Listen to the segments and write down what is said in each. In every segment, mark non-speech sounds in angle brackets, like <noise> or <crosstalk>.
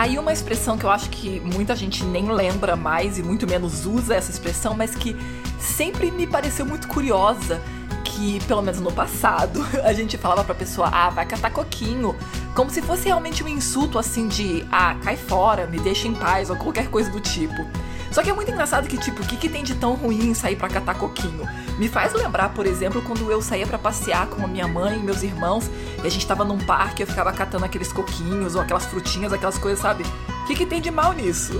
Tá aí uma expressão que eu acho que muita gente nem lembra mais e muito menos usa essa expressão, mas que sempre me pareceu muito curiosa. Que, pelo menos no passado, <laughs> a gente falava pra pessoa, ah, vai catar coquinho. Como se fosse realmente um insulto assim de, ah, cai fora, me deixa em paz, ou qualquer coisa do tipo. Só que é muito engraçado que, tipo, o que, que tem de tão ruim em sair pra catar coquinho? Me faz lembrar, por exemplo, quando eu saía para passear com a minha mãe e meus irmãos e a gente tava num parque eu ficava catando aqueles coquinhos ou aquelas frutinhas, aquelas coisas, sabe? O que, que tem de mal nisso?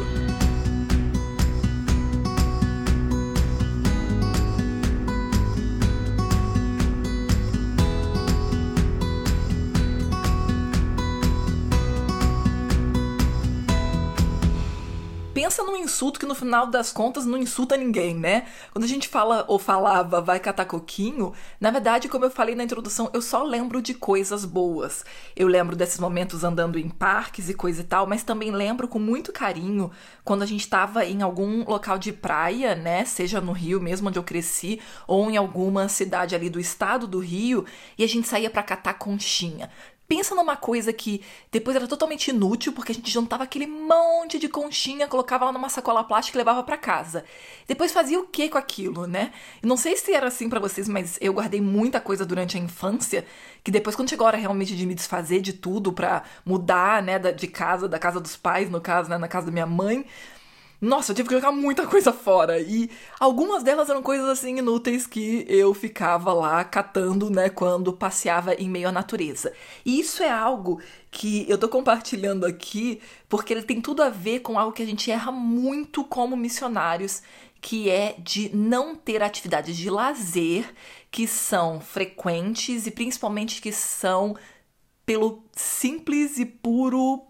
Pensa num insulto que no final das contas não insulta ninguém, né? Quando a gente fala ou falava vai catar coquinho, na verdade, como eu falei na introdução, eu só lembro de coisas boas. Eu lembro desses momentos andando em parques e coisa e tal, mas também lembro com muito carinho quando a gente estava em algum local de praia, né? Seja no Rio mesmo onde eu cresci, ou em alguma cidade ali do estado do Rio, e a gente saía para catar conchinha. Pensa numa coisa que depois era totalmente inútil, porque a gente juntava aquele monte de conchinha, colocava lá numa sacola plástica e levava para casa. Depois fazia o que com aquilo, né? não sei se era assim para vocês, mas eu guardei muita coisa durante a infância, que depois quando chegou a hora realmente de me desfazer de tudo para mudar, né, de casa, da casa dos pais, no caso, né, na casa da minha mãe, nossa, eu tive que jogar muita coisa fora. E algumas delas eram coisas assim inúteis que eu ficava lá catando, né, quando passeava em meio à natureza. E isso é algo que eu tô compartilhando aqui porque ele tem tudo a ver com algo que a gente erra muito como missionários, que é de não ter atividades de lazer que são frequentes e principalmente que são pelo simples e puro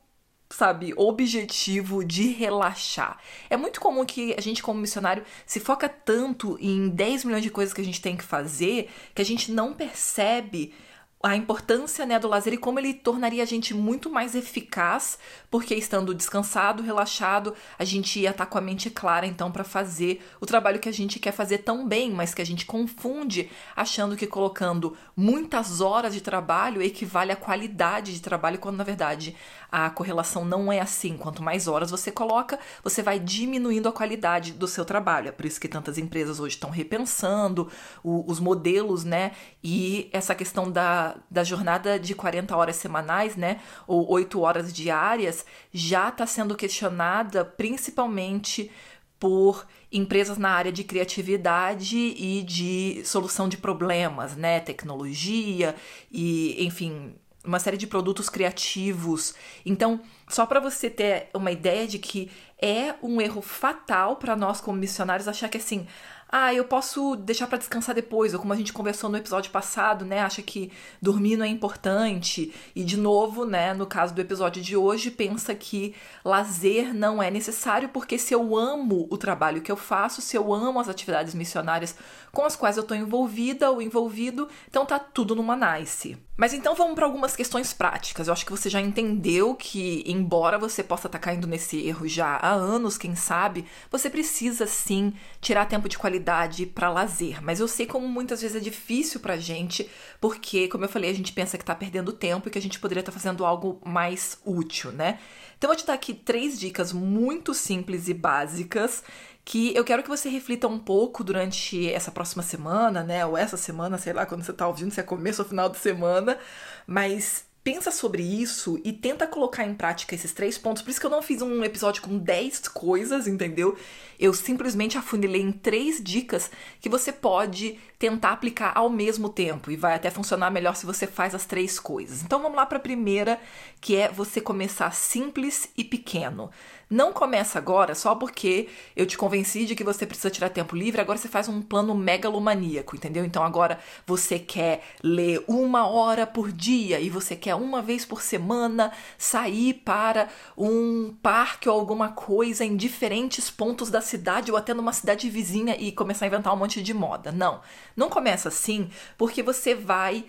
sabe, objetivo de relaxar. É muito comum que a gente, como missionário, se foca tanto em 10 milhões de coisas que a gente tem que fazer que a gente não percebe a importância né, do lazer e como ele tornaria a gente muito mais eficaz, porque estando descansado, relaxado, a gente ia estar com a mente clara então para fazer o trabalho que a gente quer fazer tão bem, mas que a gente confunde achando que colocando muitas horas de trabalho equivale à qualidade de trabalho, quando na verdade a correlação não é assim. Quanto mais horas você coloca, você vai diminuindo a qualidade do seu trabalho. É por isso que tantas empresas hoje estão repensando o, os modelos, né? E essa questão da da, jornada de 40 horas semanais, né, ou 8 horas diárias, já está sendo questionada principalmente por empresas na área de criatividade e de solução de problemas, né, tecnologia e, enfim, uma série de produtos criativos. Então, só para você ter uma ideia de que é um erro fatal para nós como missionários achar que assim, ah, eu posso deixar para descansar depois, ou como a gente conversou no episódio passado, né, acha que dormir não é importante, e de novo, né, no caso do episódio de hoje, pensa que lazer não é necessário, porque se eu amo o trabalho que eu faço, se eu amo as atividades missionárias com as quais eu estou envolvida ou envolvido, então tá tudo numa nice. Mas então vamos para algumas questões práticas. Eu acho que você já entendeu que, embora você possa estar tá caindo nesse erro já há anos, quem sabe, você precisa sim tirar tempo de qualidade para lazer. Mas eu sei como muitas vezes é difícil pra gente, porque, como eu falei, a gente pensa que tá perdendo tempo e que a gente poderia estar tá fazendo algo mais útil, né? Então eu vou te dar aqui três dicas muito simples e básicas que eu quero que você reflita um pouco durante essa próxima semana, né? Ou essa semana, sei lá, quando você tá ouvindo, se é começo ou final de semana, mas pensa sobre isso e tenta colocar em prática esses três pontos. Por isso que eu não fiz um episódio com 10 coisas, entendeu? Eu simplesmente afunilei em três dicas que você pode tentar aplicar ao mesmo tempo e vai até funcionar melhor se você faz as três coisas. Então vamos lá para a primeira, que é você começar simples e pequeno. Não começa agora só porque eu te convenci de que você precisa tirar tempo livre, agora você faz um plano megalomaníaco, entendeu? Então agora você quer ler uma hora por dia e você quer uma vez por semana sair para um parque ou alguma coisa em diferentes pontos da cidade ou até numa cidade vizinha e começar a inventar um monte de moda. Não, não começa assim porque você vai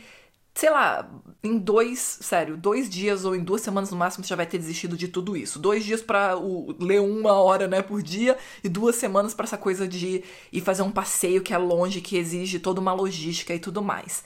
sei lá, em dois, sério, dois dias ou em duas semanas no máximo você já vai ter desistido de tudo isso. Dois dias para ler uma hora, né, por dia e duas semanas para essa coisa de ir fazer um passeio que é longe, que exige toda uma logística e tudo mais.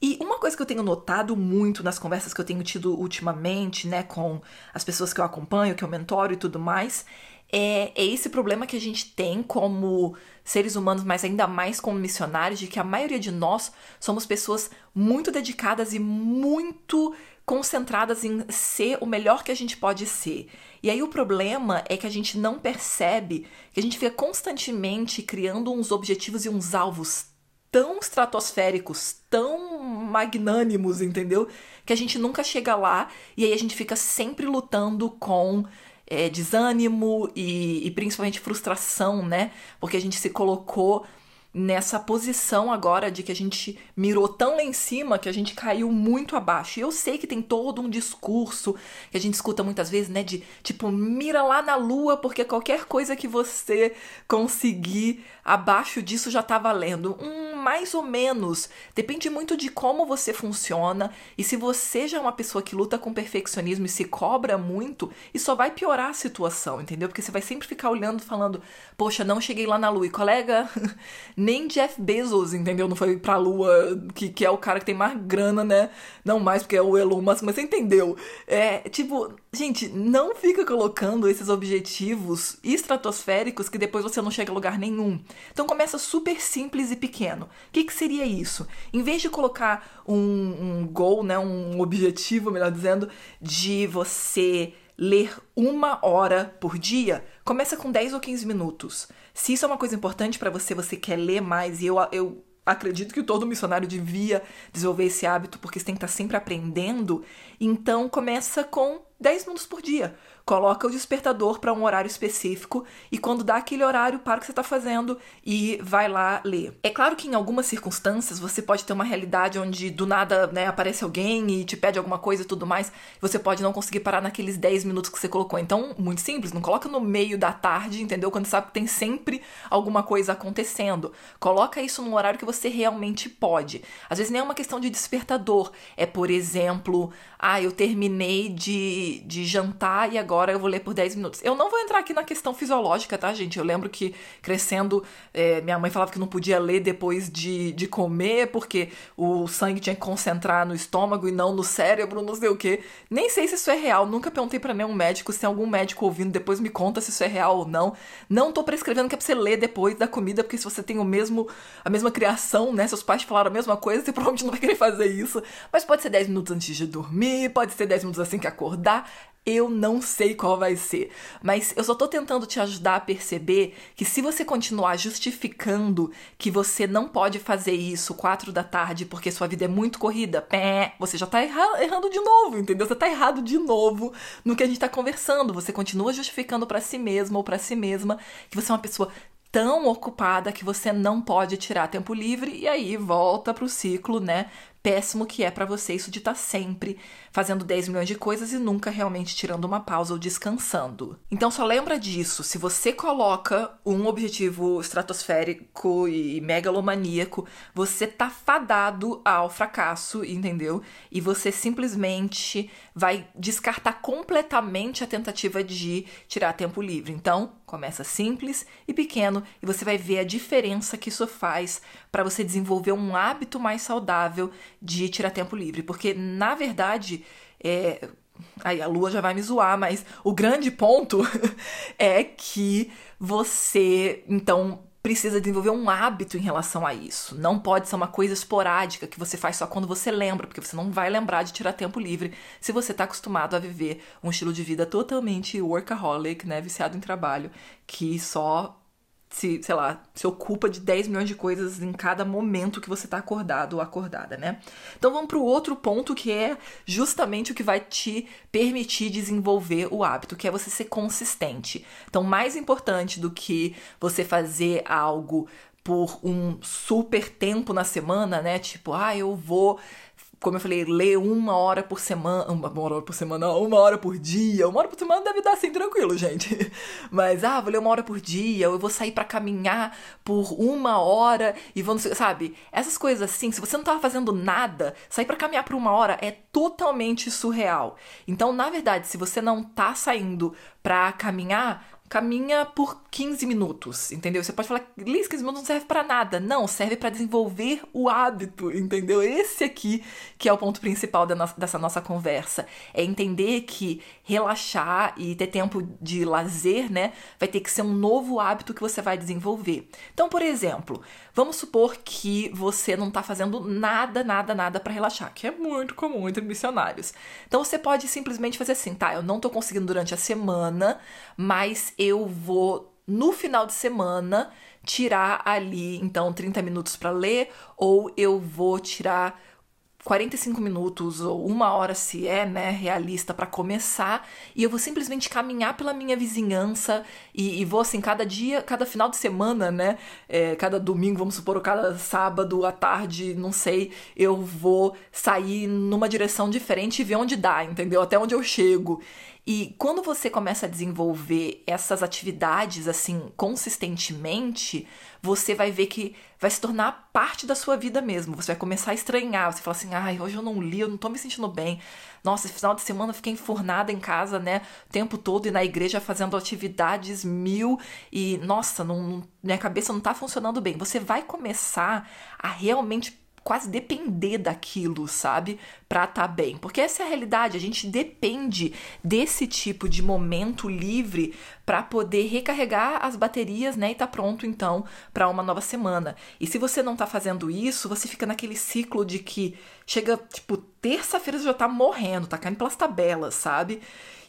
E uma coisa que eu tenho notado muito nas conversas que eu tenho tido ultimamente, né, com as pessoas que eu acompanho, que eu mentoro e tudo mais, é, é esse problema que a gente tem como seres humanos, mas ainda mais como missionários, de que a maioria de nós somos pessoas muito dedicadas e muito concentradas em ser o melhor que a gente pode ser. E aí o problema é que a gente não percebe que a gente fica constantemente criando uns objetivos e uns alvos tão estratosféricos, tão magnânimos, entendeu? Que a gente nunca chega lá e aí a gente fica sempre lutando com é, desânimo e, e principalmente frustração, né? Porque a gente se colocou nessa posição agora de que a gente mirou tão lá em cima que a gente caiu muito abaixo. E eu sei que tem todo um discurso que a gente escuta muitas vezes, né, de tipo, mira lá na lua porque qualquer coisa que você conseguir abaixo disso já tá valendo. Hum, mais ou menos. Depende muito de como você funciona e se você já é uma pessoa que luta com perfeccionismo e se cobra muito, isso só vai piorar a situação, entendeu? Porque você vai sempre ficar olhando falando, poxa, não cheguei lá na lua. E colega, <laughs> nem Jeff Bezos, entendeu? Não foi pra lua, que, que é o cara que tem mais grana, né? Não mais porque é o Elon Musk, mas você entendeu. É, tipo, gente, não fica colocando esses objetivos estratosféricos que depois você não chega a lugar nenhum. Então começa super simples e pequeno. O que, que seria isso? Em vez de colocar um, um goal, né, um objetivo, melhor dizendo, de você ler uma hora por dia, começa com 10 ou 15 minutos. Se isso é uma coisa importante para você, você quer ler mais, e eu, eu acredito que todo missionário devia desenvolver esse hábito, porque você tem que estar sempre aprendendo, então começa com 10 minutos por dia coloca o despertador para um horário específico e quando dá aquele horário, para o que você está fazendo e vai lá ler. É claro que em algumas circunstâncias você pode ter uma realidade onde do nada né, aparece alguém e te pede alguma coisa e tudo mais, você pode não conseguir parar naqueles 10 minutos que você colocou. Então, muito simples, não coloca no meio da tarde, entendeu? Quando sabe que tem sempre alguma coisa acontecendo. Coloca isso num horário que você realmente pode. Às vezes nem é uma questão de despertador, é, por exemplo, ah, eu terminei de, de jantar e agora agora eu vou ler por 10 minutos. Eu não vou entrar aqui na questão fisiológica, tá, gente? Eu lembro que crescendo, é, minha mãe falava que não podia ler depois de, de comer, porque o sangue tinha que concentrar no estômago e não no cérebro, não sei o quê. Nem sei se isso é real, nunca perguntei para nenhum médico. Se tem algum médico ouvindo, depois me conta se isso é real ou não. Não tô prescrevendo que é pra você ler depois da comida, porque se você tem o mesmo, a mesma criação, né? Seus pais falaram a mesma coisa, <laughs> você provavelmente não vai querer fazer isso. Mas pode ser 10 minutos antes de dormir, pode ser 10 minutos assim que acordar. Eu não sei qual vai ser, mas eu só tô tentando te ajudar a perceber que se você continuar justificando que você não pode fazer isso quatro da tarde porque sua vida é muito corrida, pé, você já tá erra errando de novo, entendeu? Você tá errado de novo no que a gente tá conversando. Você continua justificando para si mesmo ou para si mesma que você é uma pessoa tão ocupada que você não pode tirar tempo livre e aí volta pro ciclo, né? Péssimo que é para você isso de estar tá sempre fazendo 10 milhões de coisas e nunca realmente tirando uma pausa ou descansando. Então só lembra disso, se você coloca um objetivo estratosférico e megalomaníaco, você tá fadado ao fracasso, entendeu? E você simplesmente vai descartar completamente a tentativa de tirar tempo livre. Então, começa simples e pequeno e você vai ver a diferença que isso faz para você desenvolver um hábito mais saudável de tirar tempo livre. Porque, na verdade, é, Aí a lua já vai me zoar, mas o grande ponto <laughs> é que você, então, precisa desenvolver um hábito em relação a isso. Não pode ser uma coisa esporádica que você faz só quando você lembra, porque você não vai lembrar de tirar tempo livre se você está acostumado a viver um estilo de vida totalmente workaholic, né, viciado em trabalho, que só se, sei lá, se ocupa de 10 milhões de coisas em cada momento que você tá acordado ou acordada, né? Então vamos pro outro ponto que é justamente o que vai te permitir desenvolver o hábito, que é você ser consistente. Então, mais importante do que você fazer algo por um super tempo na semana, né? Tipo, ah, eu vou como eu falei, ler uma hora por semana. Uma, hora por semana, não, uma hora por dia. Uma hora por semana deve dar assim tranquilo, gente. <laughs> Mas, ah, vou ler uma hora por dia, ou eu vou sair para caminhar por uma hora e vou, sabe? Essas coisas assim, se você não tava fazendo nada, sair para caminhar por uma hora é totalmente surreal. Então, na verdade, se você não tá saindo pra caminhar, caminha por 15 minutos, entendeu? Você pode falar, Liz, 15 minutos não serve para nada. Não, serve para desenvolver o hábito, entendeu? Esse aqui que é o ponto principal dessa nossa conversa. É entender que relaxar e ter tempo de lazer, né, vai ter que ser um novo hábito que você vai desenvolver. Então, por exemplo, vamos supor que você não tá fazendo nada, nada, nada para relaxar, que é muito comum entre missionários. Então, você pode simplesmente fazer assim, tá? Eu não tô conseguindo durante a semana, mas eu vou no final de semana tirar ali então 30 minutos para ler ou eu vou tirar 45 minutos ou uma hora se é, né, realista para começar, e eu vou simplesmente caminhar pela minha vizinhança e, e vou assim cada dia, cada final de semana, né, é, cada domingo, vamos supor, ou cada sábado à tarde, não sei, eu vou sair numa direção diferente e ver onde dá, entendeu? Até onde eu chego. E quando você começa a desenvolver essas atividades assim consistentemente, você vai ver que vai se tornar parte da sua vida mesmo. Você vai começar a estranhar, você fala assim: "Ai, hoje eu não li, eu não tô me sentindo bem. Nossa, esse final de semana eu fiquei enfornada em casa, né, o tempo todo e na igreja fazendo atividades mil e nossa, não, minha cabeça não tá funcionando bem". Você vai começar a realmente quase depender daquilo, sabe? Pra estar tá bem. Porque essa é a realidade, a gente depende desse tipo de momento livre para poder recarregar as baterias, né, e tá pronto então para uma nova semana. E se você não tá fazendo isso, você fica naquele ciclo de que chega, tipo, terça-feira você já tá morrendo, tá caindo pelas tabelas, sabe?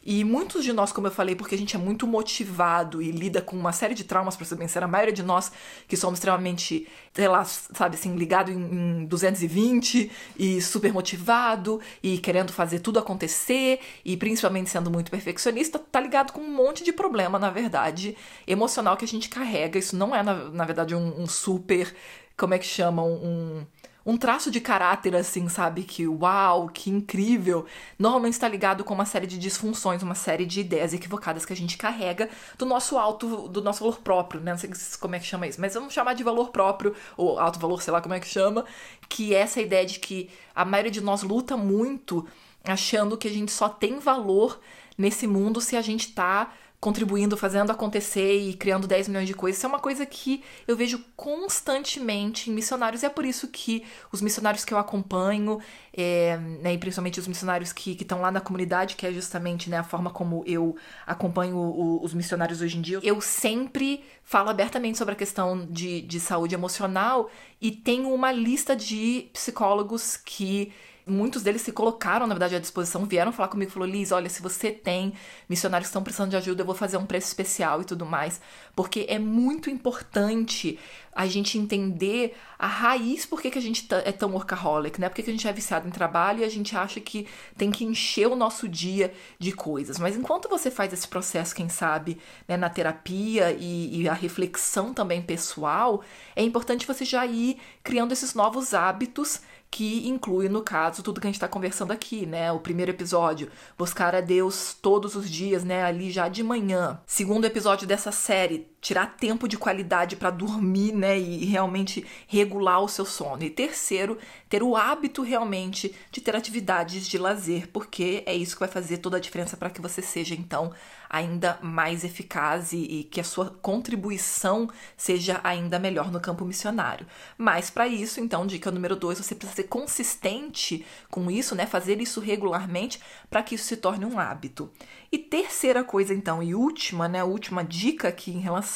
E muitos de nós, como eu falei, porque a gente é muito motivado e lida com uma série de traumas, para ser bem sincero, a maioria de nós que somos extremamente, sei lá, sabe assim, ligado em, em 220 e super motivado e querendo fazer tudo acontecer e principalmente sendo muito perfeccionista, tá ligado com um monte de problema, na verdade, emocional que a gente carrega. Isso não é, na, na verdade, um, um super, como é que chamam, um um traço de caráter assim, sabe? Que uau, que incrível. Normalmente está ligado com uma série de disfunções, uma série de ideias equivocadas que a gente carrega do nosso alto, do nosso valor próprio, né? Não sei como é que chama isso, mas vamos chamar de valor próprio, ou alto valor, sei lá como é que chama, que é essa ideia de que a maioria de nós luta muito achando que a gente só tem valor nesse mundo se a gente tá contribuindo, fazendo acontecer e criando 10 milhões de coisas. Isso é uma coisa que eu vejo constantemente em missionários. E é por isso que os missionários que eu acompanho, é, né, e principalmente os missionários que estão lá na comunidade, que é justamente né, a forma como eu acompanho o, os missionários hoje em dia, eu sempre falo abertamente sobre a questão de, de saúde emocional e tenho uma lista de psicólogos que Muitos deles se colocaram, na verdade, à disposição, vieram falar comigo, falou, Liz, olha, se você tem missionários que estão precisando de ajuda, eu vou fazer um preço especial e tudo mais, porque é muito importante a gente entender a raiz por que, que a gente tá, é tão workaholic, né? Por que, que a gente é viciado em trabalho e a gente acha que tem que encher o nosso dia de coisas. Mas enquanto você faz esse processo, quem sabe, né, na terapia e, e a reflexão também pessoal, é importante você já ir criando esses novos hábitos que inclui, no caso, tudo que a gente está conversando aqui, né? O primeiro episódio, buscar a Deus todos os dias, né? Ali já de manhã. Segundo episódio dessa série, tirar tempo de qualidade para dormir, né? E realmente regular o seu sono. E terceiro, ter o hábito realmente de ter atividades de lazer, porque é isso que vai fazer toda a diferença para que você seja, então, ainda mais eficaz e, e que a sua contribuição seja ainda melhor no campo missionário. Mas para isso, então, dica número dois, você precisa ser consistente com isso, né? Fazer isso regularmente para que isso se torne um hábito. E terceira coisa, então, e última, né? Última dica aqui em relação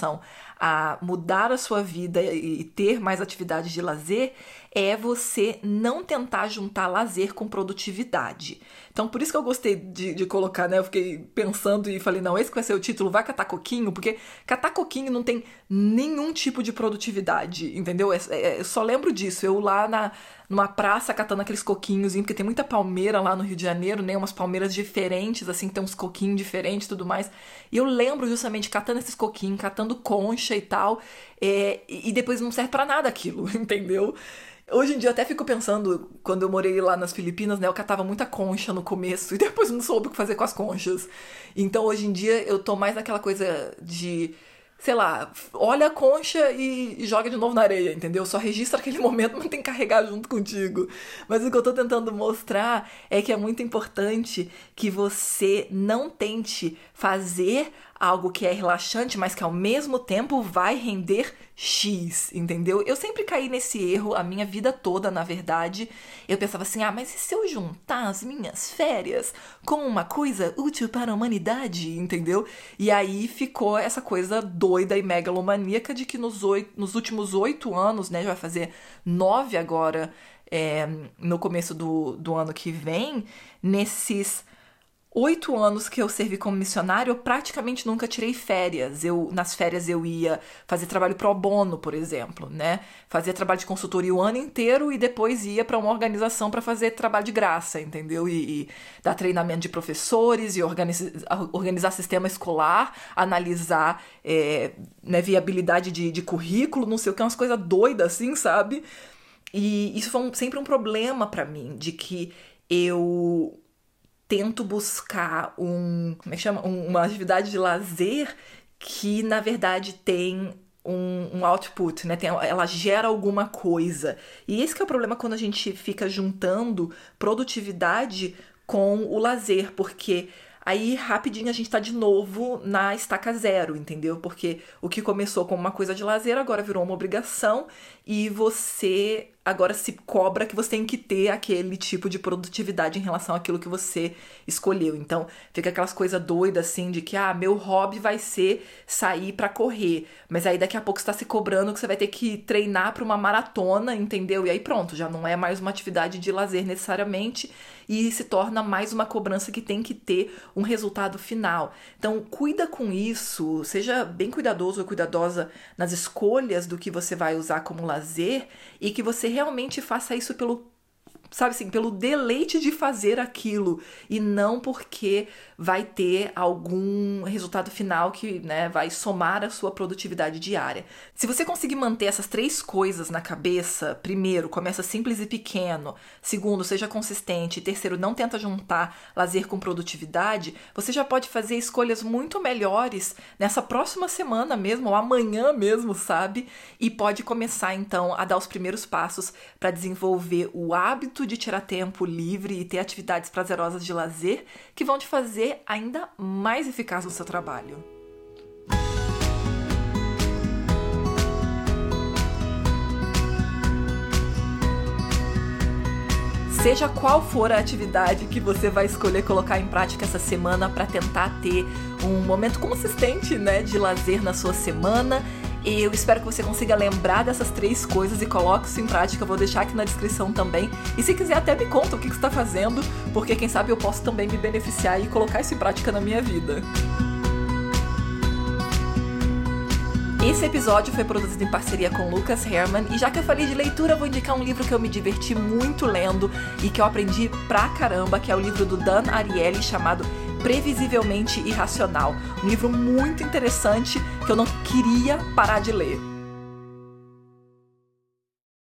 a mudar a sua vida e ter mais atividades de lazer é você não tentar juntar lazer com produtividade. Então, por isso que eu gostei de, de, colocar, né? Eu fiquei pensando e falei, não, esse que vai ser o título, vai catar coquinho, porque catar coquinho não tem nenhum tipo de produtividade, entendeu? É, é, eu só lembro disso. Eu lá na, numa praça catando aqueles coquinhos, porque tem muita palmeira lá no Rio de Janeiro, né? Umas palmeiras diferentes, assim, tem uns coquinhos diferentes e tudo mais. E eu lembro justamente catando esses coquinhos, catando concha e tal, é, e depois não serve para nada aquilo, <laughs> entendeu? Hoje em dia eu até fico pensando, quando eu morei lá nas Filipinas, né, eu catava muita concha no começo <laughs> e depois não soube o que fazer com as conchas. Então hoje em dia eu tô mais naquela coisa de sei lá, olha a concha e, e, joga de novo na areia, entendeu? Só registra aquele <laughs> momento, não tem que carregar junto contigo. Mas o que eu tô tentando mostrar é que é muito importante que você não tente fazer algo que é relaxante, mas que ao mesmo tempo vai render X, entendeu? Eu sempre caí nesse erro a minha vida toda, na verdade. Eu pensava assim: ah, mas e se eu juntar as minhas férias com uma coisa útil para a humanidade, entendeu? E aí ficou essa coisa doida e megalomaníaca de que nos, oito, nos últimos oito anos, né, já vai fazer nove agora, é, no começo do, do ano que vem, nesses oito anos que eu servi como missionário, eu praticamente nunca tirei férias. Eu nas férias eu ia fazer trabalho pro bono, por exemplo, né? Fazia trabalho de consultoria o ano inteiro e depois ia para uma organização para fazer trabalho de graça, entendeu? E, e, dar treinamento de professores e organizar, organizar sistema escolar, analisar é, né, viabilidade de, de currículo, não sei o que, umas coisas doidas assim, sabe? E isso foi um, sempre um problema para mim, de que eu tento buscar um, como é que chama? Um, uma atividade de lazer que na verdade tem um, um, output, né? Tem, ela gera alguma coisa. E esse é o problema quando a gente fica juntando produtividade com o lazer, porque aí rapidinho a gente tá de novo na estaca zero, entendeu? Porque o que começou como uma coisa de lazer agora virou uma obrigação e você agora se cobra que você tem que ter aquele tipo de produtividade em relação àquilo que você escolheu. Então, fica aquelas coisas doidas assim de que, ah, meu hobby vai ser sair para correr, mas aí daqui a pouco está se cobrando que você vai ter que treinar para uma maratona, entendeu? E aí pronto, já não é mais uma atividade de lazer necessariamente e se torna mais uma cobrança que tem que ter um resultado final. Então, cuida com isso, seja bem cuidadoso ou cuidadosa nas escolhas do que você vai usar como lazer e que você realmente faça isso pelo sabe assim, pelo deleite de fazer aquilo e não porque vai ter algum resultado final que né, vai somar a sua produtividade diária. Se você conseguir manter essas três coisas na cabeça, primeiro, começa simples e pequeno, segundo, seja consistente, terceiro, não tenta juntar lazer com produtividade, você já pode fazer escolhas muito melhores nessa próxima semana mesmo, ou amanhã mesmo, sabe? E pode começar então a dar os primeiros passos para desenvolver o hábito de tirar tempo livre e ter atividades prazerosas de lazer que vão te fazer ainda mais eficaz no seu trabalho. Seja qual for a atividade que você vai escolher colocar em prática essa semana para tentar ter um momento consistente, né, de lazer na sua semana eu espero que você consiga lembrar dessas três coisas e coloque isso em prática. Eu vou deixar aqui na descrição também. E se quiser, até me conta o que, você está fazendo, porque quem sabe eu posso também me beneficiar e colocar isso em prática na minha vida. Esse episódio foi produzido em parceria com Lucas Herman e já que eu falei de leitura, vou indicar um livro que eu me diverti muito lendo e que eu aprendi pra caramba, que é o livro do Dan Ariely chamado Previsivelmente Irracional. Um livro muito interessante que eu não queria parar de ler.